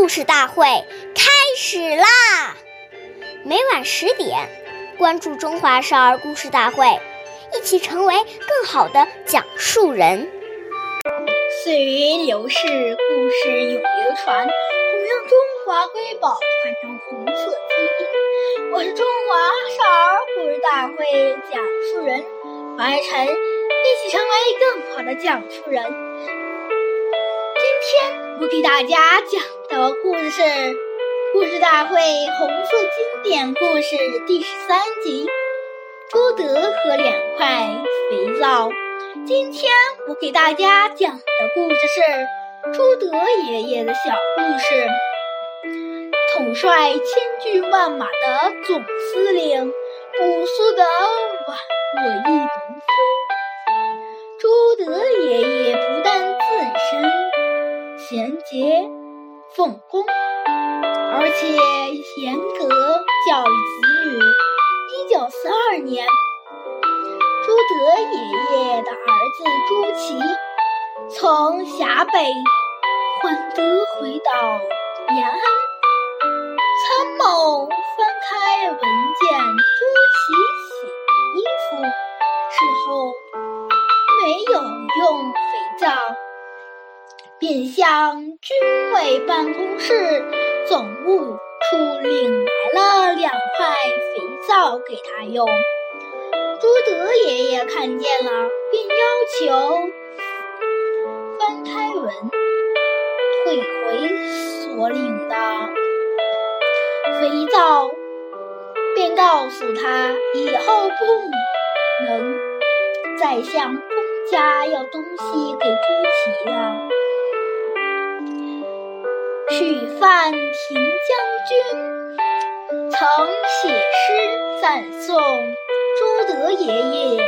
故事大会开始啦！每晚十点，关注《中华少儿故事大会》，一起成为更好的讲述人。岁月流逝，故事永流传，弘扬中华瑰宝，传承红色基因。我是中华少儿故事大会讲述人王爱晨，一起成为更好的讲述人。我给大家讲的故事是《故事大会红色经典故事》第十三集《朱德和两块肥皂》。今天我给大家讲的故事是朱德爷爷的小故事。统帅千军万马的总司令，朴素的宛若一朵风。节奉公，而且严格教育子女。一九四二年。朱德爷爷的儿子朱祁从陕北换德回到延安，参谋翻开文件，朱祁洗衣服事后没有用肥皂，便向军委办公室总务处领来了两块肥皂给他用。朱德爷爷看见了，便要求翻开文，退回所领的肥皂，便告诉他以后不能再向公家要东西给朱祁了。许范亭将军曾写诗赞颂。朱德爷爷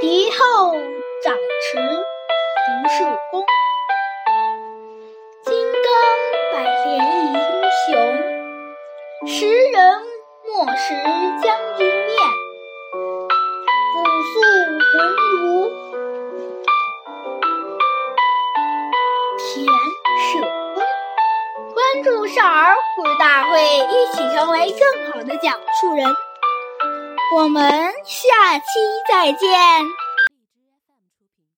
敌后掌持不是功，金刚百炼一英雄，识人莫识将军面，朴素浑如田。祝少儿故事大会，一起成为更好的讲述人。我们下期再见。